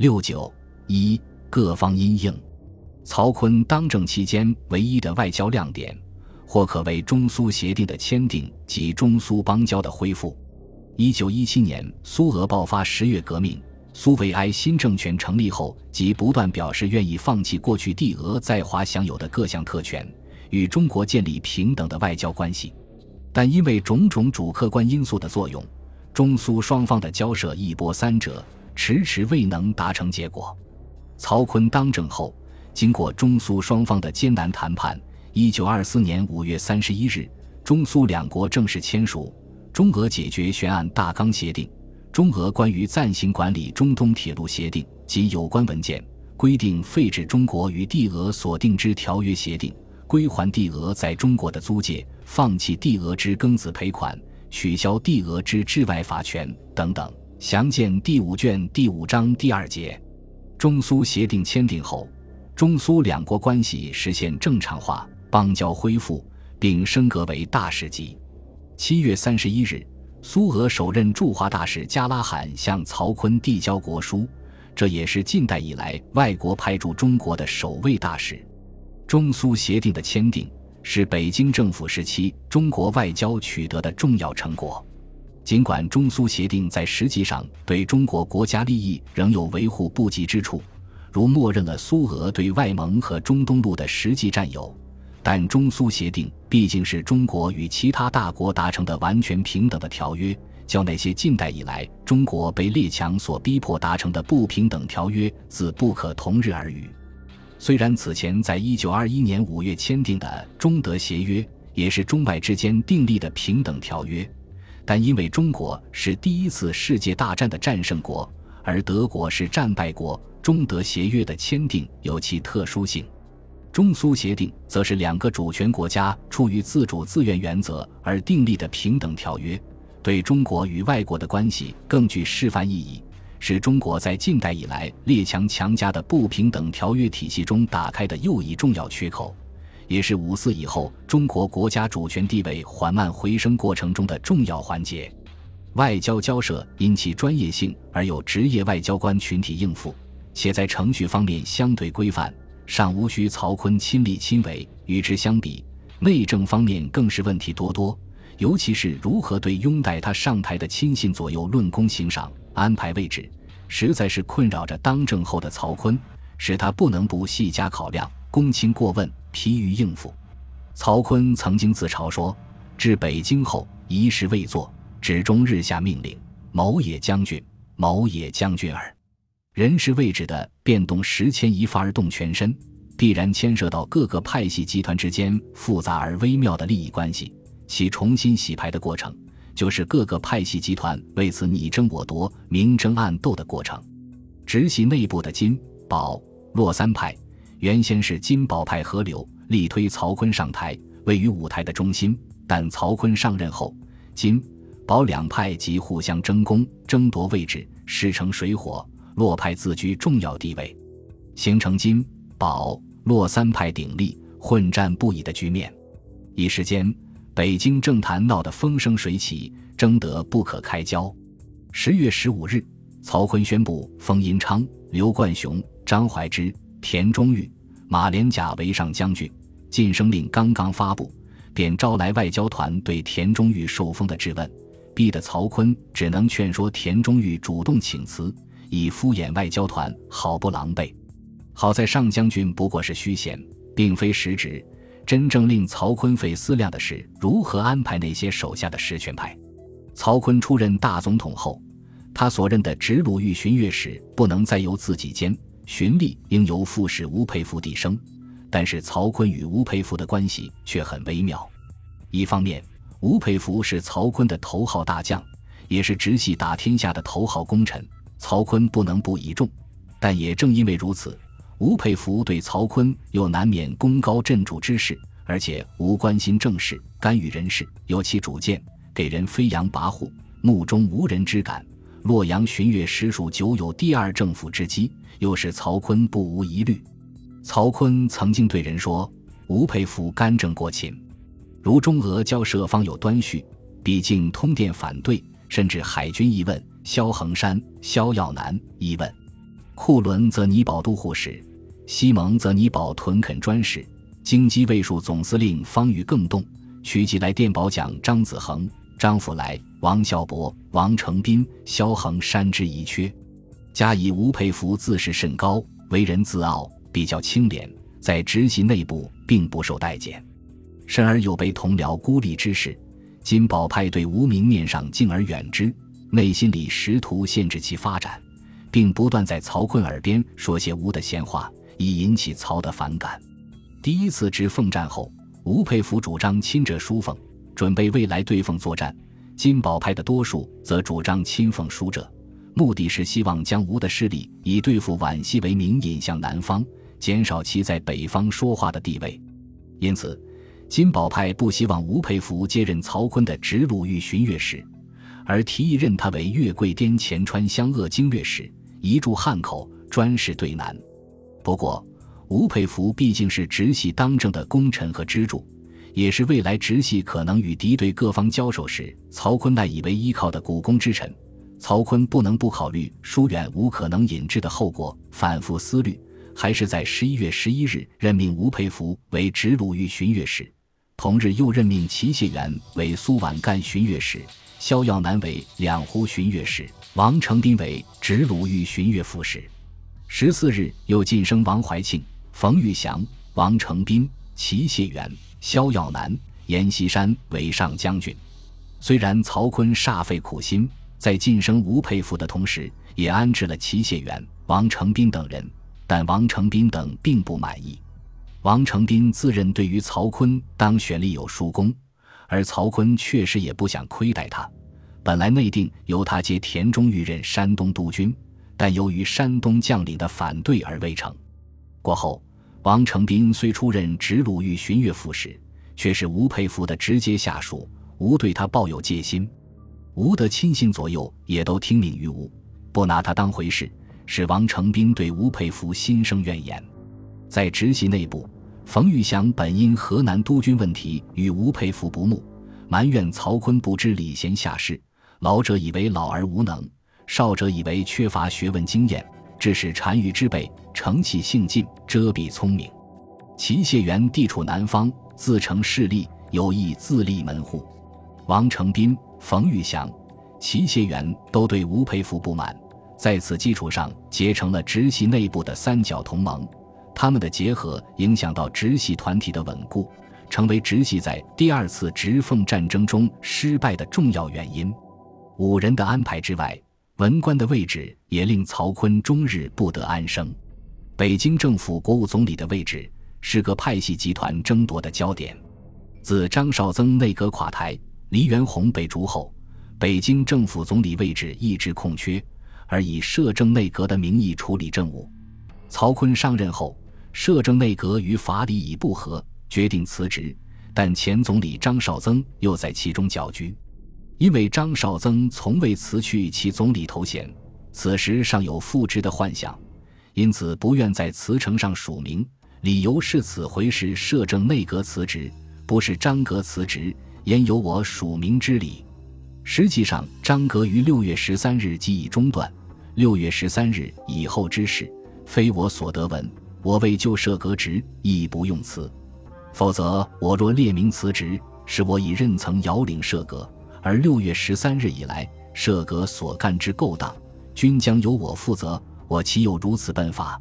六九一各方因应，曹锟当政期间唯一的外交亮点，或可为中苏协定的签订及中苏邦交的恢复。一九一七年，苏俄爆发十月革命，苏维埃新政权成立后，即不断表示愿意放弃过去帝俄在华享有的各项特权，与中国建立平等的外交关系。但因为种种主客观因素的作用，中苏双方的交涉一波三折，迟迟未能达成结果。曹锟当政后，经过中苏双方的艰难谈判，一九二四年五月三十一日，中苏两国正式签署《中俄解决悬案大纲协定》《中俄关于暂行管理中东铁路协定》及有关文件，规定废止中国与帝俄所订之条约协定。归还帝俄在中国的租界，放弃帝俄之庚子赔款，取消帝俄之治外法权等等，详见第五卷第五章第二节。中苏协定签订后，中苏两国关系实现正常化，邦交恢复，并升格为大使级。七月三十一日，苏俄首任驻华大使加拉罕向曹锟递交国书，这也是近代以来外国派驻中国的首位大使。中苏协定的签订是北京政府时期中国外交取得的重要成果。尽管中苏协定在实际上对中国国家利益仍有维护不及之处，如默认了苏俄对外蒙和中东路的实际占有，但中苏协定毕竟是中国与其他大国达成的完全平等的条约，较那些近代以来中国被列强所逼迫达成的不平等条约，自不可同日而语。虽然此前在一九二一年五月签订的中德协约也是中外之间订立的平等条约，但因为中国是第一次世界大战的战胜国，而德国是战败国，中德协约的签订有其特殊性。中苏协定则是两个主权国家出于自主自愿原则而订立的平等条约，对中国与外国的关系更具示范意义。是中国在近代以来列强强加的不平等条约体系中打开的又一重要缺口，也是五四以后中国国家主权地位缓慢回升过程中的重要环节。外交交涉因其专业性而有职业外交官群体应付，且在程序方面相对规范，尚无需曹锟亲力亲为。与之相比，内政方面更是问题多多，尤其是如何对拥戴他上台的亲信左右论功行赏。安排位置，实在是困扰着当政后的曹锟，使他不能不细加考量，公卿过问，疲于应付。曹锟曾经自嘲说：“至北京后，一事未做，只终日下命令，某也将军，某也将军耳。人事位置的变动，时牵一发而动全身，必然牵涉到各个派系集团之间复杂而微妙的利益关系，其重新洗牌的过程。”就是各个派系集团为此你争我夺、明争暗斗的过程。直系内部的金、宝、洛三派，原先是金宝派合流，力推曹锟上台，位于舞台的中心。但曹锟上任后，金、宝两派即互相争功、争夺位置，势成水火。洛派自居重要地位，形成金、宝、洛三派鼎立、混战不已的局面。一时间。北京政坛闹得风生水起，争得不可开交。十月十五日，曹锟宣布封殷昌、刘冠雄、张怀之、田中玉、马连甲为上将军。晋升令刚刚发布，便招来外交团对田中玉受封的质问，逼得曹锟只能劝说田中玉主动请辞，以敷衍外交团，好不狼狈。好在上将军不过是虚衔，并非实职。真正令曹锟费思量的是如何安排那些手下的实权派。曹锟出任大总统后，他所任的直鲁豫巡阅使不能再由自己兼，巡吏应由副使吴佩孚递升。但是曹锟与吴佩孚的关系却很微妙。一方面，吴佩孚是曹锟的头号大将，也是直系打天下的头号功臣，曹锟不能不倚重。但也正因为如此。吴佩孚对曹锟又难免功高震主之势，而且无关心政事，干预人事，有其主见，给人飞扬跋扈、目中无人之感。洛阳巡阅实属久有第二政府之机，又使曹锟不无疑虑。曹锟曾经对人说：“吴佩孚干政过勤，如中俄交涉方有端绪，毕竟通电反对，甚至海军一问，萧恒山、萧耀南一问。”库伦则拟保都护使，西蒙则拟保屯垦专使，京畿卫戍总司令方宇更动，取其来电保奖张子恒、张福来、王孝伯、王承斌、萧恒山之遗缺。加以吴佩孚自视甚高，为人自傲，比较清廉，在直系内部并不受待见，甚而有被同僚孤立之事。金宝派对吴明面上敬而远之，内心里试图限制其发展，并不断在曹锟耳边说些吴的闲话，以引起曹的反感。第一次直奉战后，吴佩孚主张亲者疏奉，准备未来对奉作战；金宝派的多数则主张亲奉书者。目的是希望将吴的势力以对付皖西为名引向南方，减少其在北方说话的地位。因此，金宝派不希望吴佩孚接任曹锟的直鲁豫巡阅使，而提议任他为粤桂滇黔川湘鄂经略使，移驻汉口，专事对南。不过，吴佩孚毕竟是直系当政的功臣和支柱，也是未来直系可能与敌对各方交手时曹锟赖以为依靠的股肱之臣。曹锟不能不考虑疏远无可能引致的后果，反复思虑，还是在十一月十一日任命吴佩孚为直鲁豫巡阅使，同日又任命齐燮元为苏皖赣巡阅使，萧耀南为两湖巡阅使，王承斌为直鲁豫巡阅副使。十四日又晋升王怀庆、冯玉祥、王承斌、齐燮元、萧耀南、阎锡山为上将军。虽然曹锟煞费苦心。在晋升吴佩孚的同时，也安置了齐燮元、王承斌等人，但王承斌等并不满意。王承斌自认对于曹锟当选立有殊功，而曹锟确实也不想亏待他。本来内定由他接田中玉任山东督军，但由于山东将领的反对而未成。过后，王承斌虽出任直鲁豫巡阅副使，却是吴佩孚的直接下属，吴对他抱有戒心。吴的亲信左右也都听命于吴，不拿他当回事，使王承斌对吴佩孚心生怨言。在直系内部，冯玉祥本因河南督军问题与吴佩孚不睦，埋怨曹锟不知礼贤下士，老者以为老而无能，少者以为缺乏学问经验，致使单于之辈成器性尽，遮蔽聪明。齐燮元地处南方，自成势力，有意自立门户。王承斌。冯玉祥、齐燮元都对吴佩孚不满，在此基础上结成了直系内部的三角同盟。他们的结合影响到直系团体的稳固，成为直系在第二次直奉战争中失败的重要原因。五人的安排之外，文官的位置也令曹锟终日不得安生。北京政府国务总理的位置是个派系集团争夺的焦点。自张绍曾内阁垮台。黎元洪被逐后，北京政府总理位置一直空缺，而以摄政内阁的名义处理政务。曹锟上任后，摄政内阁与法理已不合，决定辞职，但前总理张绍曾又在其中搅局。因为张绍曾从未辞去其总理头衔，此时尚有复职的幻想，因此不愿在辞呈上署名，理由是此回是摄政内阁辞职，不是张阁辞职。焉有我署名之理？实际上，张阁于六月十三日即已中断。六月十三日以后之事，非我所得闻。我为旧设革职，亦不用辞。否则，我若列名辞职，是我已任曾遥领设阁，而六月十三日以来，设阁所干之勾当，均将由我负责。我岂有如此笨法？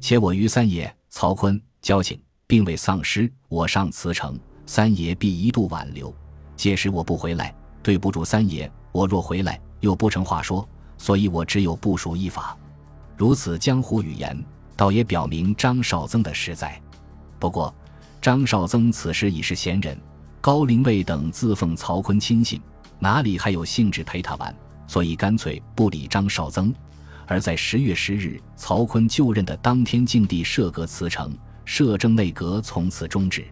且我与三爷曹锟交情，并未丧失。我上辞呈。三爷必一度挽留，届时我不回来，对不住三爷。我若回来，又不成话说，所以我只有部署一法。如此江湖语言，倒也表明张绍曾的实在。不过，张绍曾此时已是闲人，高灵卫等自奉曹锟亲信，哪里还有兴致陪他玩？所以干脆不理张绍曾。而在十月十日，曹锟就任的当天，境地设阁辞呈，摄政内阁从此终止。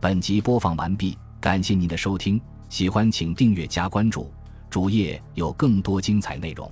本集播放完毕，感谢您的收听，喜欢请订阅加关注，主页有更多精彩内容。